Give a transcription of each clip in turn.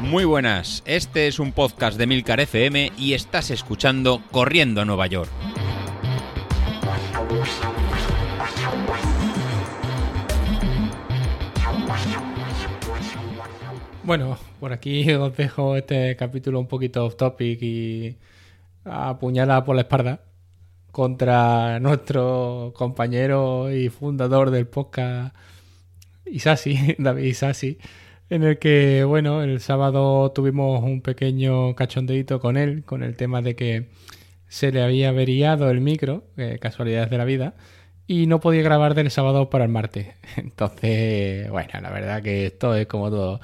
Muy buenas, este es un podcast de Milcar FM y estás escuchando Corriendo a Nueva York. Bueno, por aquí os dejo este capítulo un poquito off topic y apuñala por la espalda contra nuestro compañero y fundador del podcast Isasi, David Isasi, en el que, bueno, el sábado tuvimos un pequeño cachondeito con él, con el tema de que se le había averiado el micro, eh, casualidades de la vida, y no podía grabar del sábado para el martes. Entonces, bueno, la verdad que esto es como todo.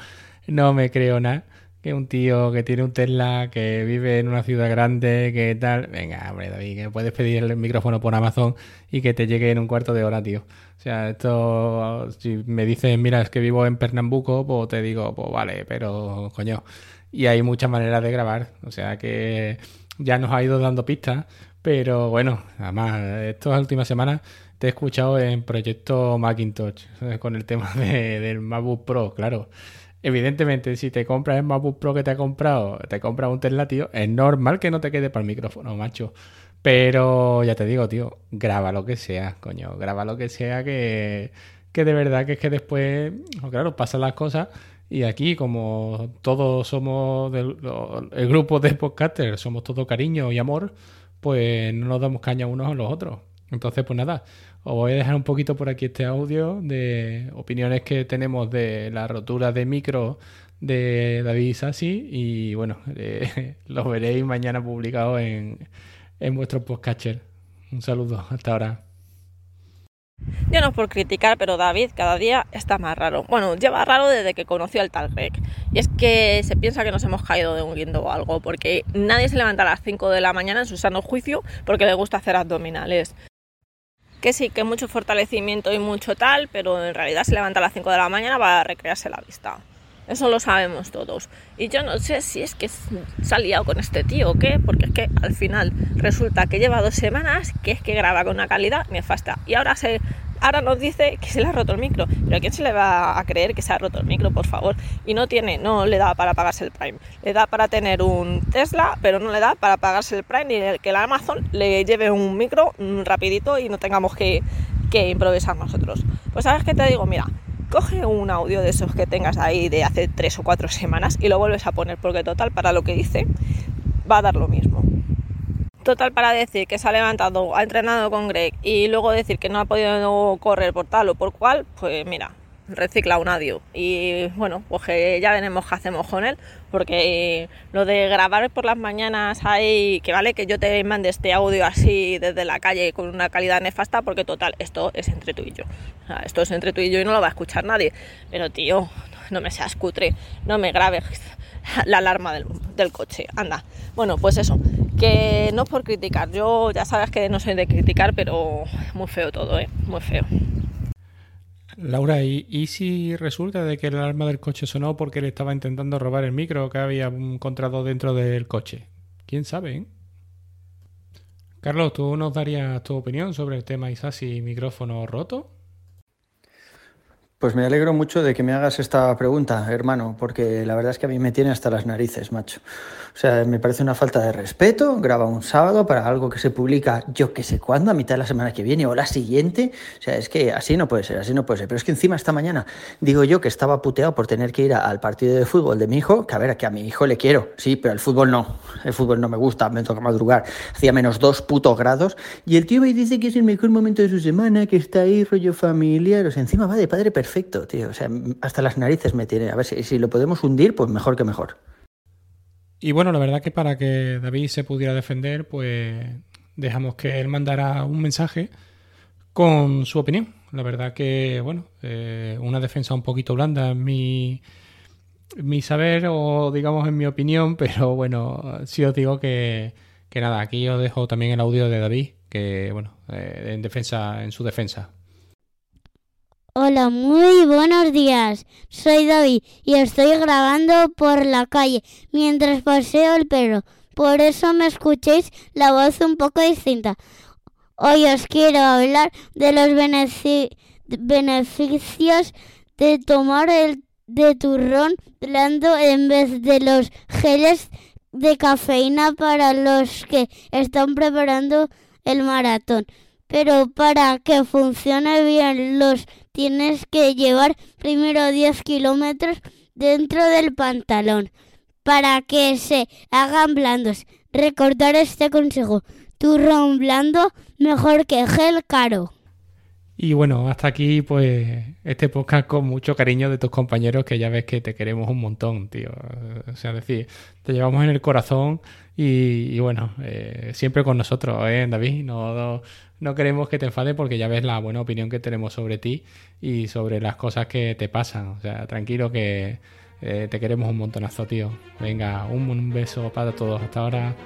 No me creo nada que un tío que tiene un Tesla, que vive en una ciudad grande, que tal. Venga, hombre, David, que puedes pedir el micrófono por Amazon y que te llegue en un cuarto de hora, tío. O sea, esto, si me dices, mira, es que vivo en Pernambuco, pues te digo, pues vale, pero coño. Y hay muchas maneras de grabar. O sea que ya nos ha ido dando pistas. Pero bueno, además, estas últimas semanas te he escuchado en proyecto Macintosh, con el tema del MacBook Pro, claro. Evidentemente, si te compras el MacBook Pro que te ha comprado, te compras un Tesla, tío, es normal que no te quede para el micrófono, macho. Pero ya te digo, tío, graba lo que sea, coño, graba lo que sea que, que de verdad que es que después, claro, pasan las cosas y aquí como todos somos del, el grupo de podcasters, somos todo cariño y amor, pues no nos damos caña unos a los otros. Entonces, pues nada, os voy a dejar un poquito por aquí este audio de opiniones que tenemos de la rotura de micro de David Sassi y bueno, eh, lo veréis mañana publicado en, en vuestro podcatcher. Un saludo, hasta ahora. Ya no es por criticar, pero David cada día está más raro. Bueno, lleva raro desde que conoció al tal Greg. Y es que se piensa que nos hemos caído de un guindo o algo, porque nadie se levanta a las 5 de la mañana en su sano juicio porque le gusta hacer abdominales que sí, que mucho fortalecimiento y mucho tal, pero en realidad se levanta a las 5 de la mañana para recrearse la vista. Eso lo sabemos todos. Y yo no sé si es que se ha liado con este tío o qué, porque es que al final resulta que lleva dos semanas que es que graba con una calidad nefasta. Y ahora se ahora nos dice que se le ha roto el micro. Pero ¿a quién se le va a creer que se ha roto el micro, por favor? Y no tiene, no le da para pagarse el Prime. Le da para tener un Tesla, pero no le da para pagarse el Prime ni que la Amazon le lleve un micro rapidito y no tengamos que, que improvisar nosotros. Pues sabes qué te digo, mira, coge un audio de esos que tengas ahí de hace tres o cuatro semanas y lo vuelves a poner, porque total, para lo que dice, va a dar lo mismo. Total, para decir que se ha levantado, ha entrenado con Greg y luego decir que no ha podido correr por tal o por cual, pues mira, recicla un audio. Y bueno, pues ya veremos qué hacemos con él, porque lo de grabar por las mañanas hay que vale que yo te mande este audio así desde la calle con una calidad nefasta, porque total, esto es entre tú y yo. esto es entre tú y yo y no lo va a escuchar nadie. Pero tío, no me seas cutre, no me grabes la alarma del, del coche. Anda. Bueno, pues eso que no por criticar, yo ya sabes que no soy de criticar, pero muy feo todo, ¿eh? Muy feo. Laura, ¿y, si resulta de que el alarma del coche sonó porque le estaba intentando robar el micro que había encontrado dentro del coche? ¿Quién sabe? Eh? Carlos, ¿tú nos darías tu opinión sobre el tema Isasi micrófono roto? Pues me alegro mucho de que me hagas esta pregunta, hermano, porque la verdad es que a mí me tiene hasta las narices, macho. O sea, me parece una falta de respeto. Graba un sábado para algo que se publica yo que sé cuándo, a mitad de la semana que viene o la siguiente. O sea, es que así no puede ser, así no puede ser. Pero es que encima esta mañana digo yo que estaba puteado por tener que ir al partido de fútbol de mi hijo, que a ver, que a mi hijo le quiero, sí, pero el fútbol no. El fútbol no me gusta, me toca madrugar. Hacía menos dos putos grados. Y el tío me dice que es el mejor momento de su semana, que está ahí rollo familiar. O sea, encima va de padre perfecto, tío. O sea, hasta las narices me tiene. A ver si, si lo podemos hundir, pues mejor que mejor. Y bueno, la verdad que para que David se pudiera defender, pues dejamos que él mandara un mensaje con su opinión. La verdad que, bueno, eh, una defensa un poquito blanda en mi, mi saber o digamos en mi opinión, pero bueno, sí os digo que, que nada, aquí os dejo también el audio de David, que bueno, eh, en defensa, en su defensa. Hola, muy buenos días. Soy David y estoy grabando por la calle mientras paseo el perro. Por eso me escuchéis la voz un poco distinta. Hoy os quiero hablar de los beneficios de tomar el de turrón blando en vez de los geles de cafeína para los que están preparando el maratón. Pero para que funcione bien los tienes que llevar primero 10 kilómetros dentro del pantalón para que se hagan blandos. Recordar este consejo. Turrón blando mejor que gel caro. Y bueno, hasta aquí pues este podcast con mucho cariño de tus compañeros que ya ves que te queremos un montón, tío. O sea, decir, te llevamos en el corazón y, bueno, eh, siempre con nosotros, ¿eh, David? No, no, queremos que te enfades porque ya ves la buena opinión que tenemos sobre ti y sobre las cosas que te pasan. O sea, tranquilo que eh, te queremos un montonazo, tío. Venga, un beso para todos. Hasta ahora.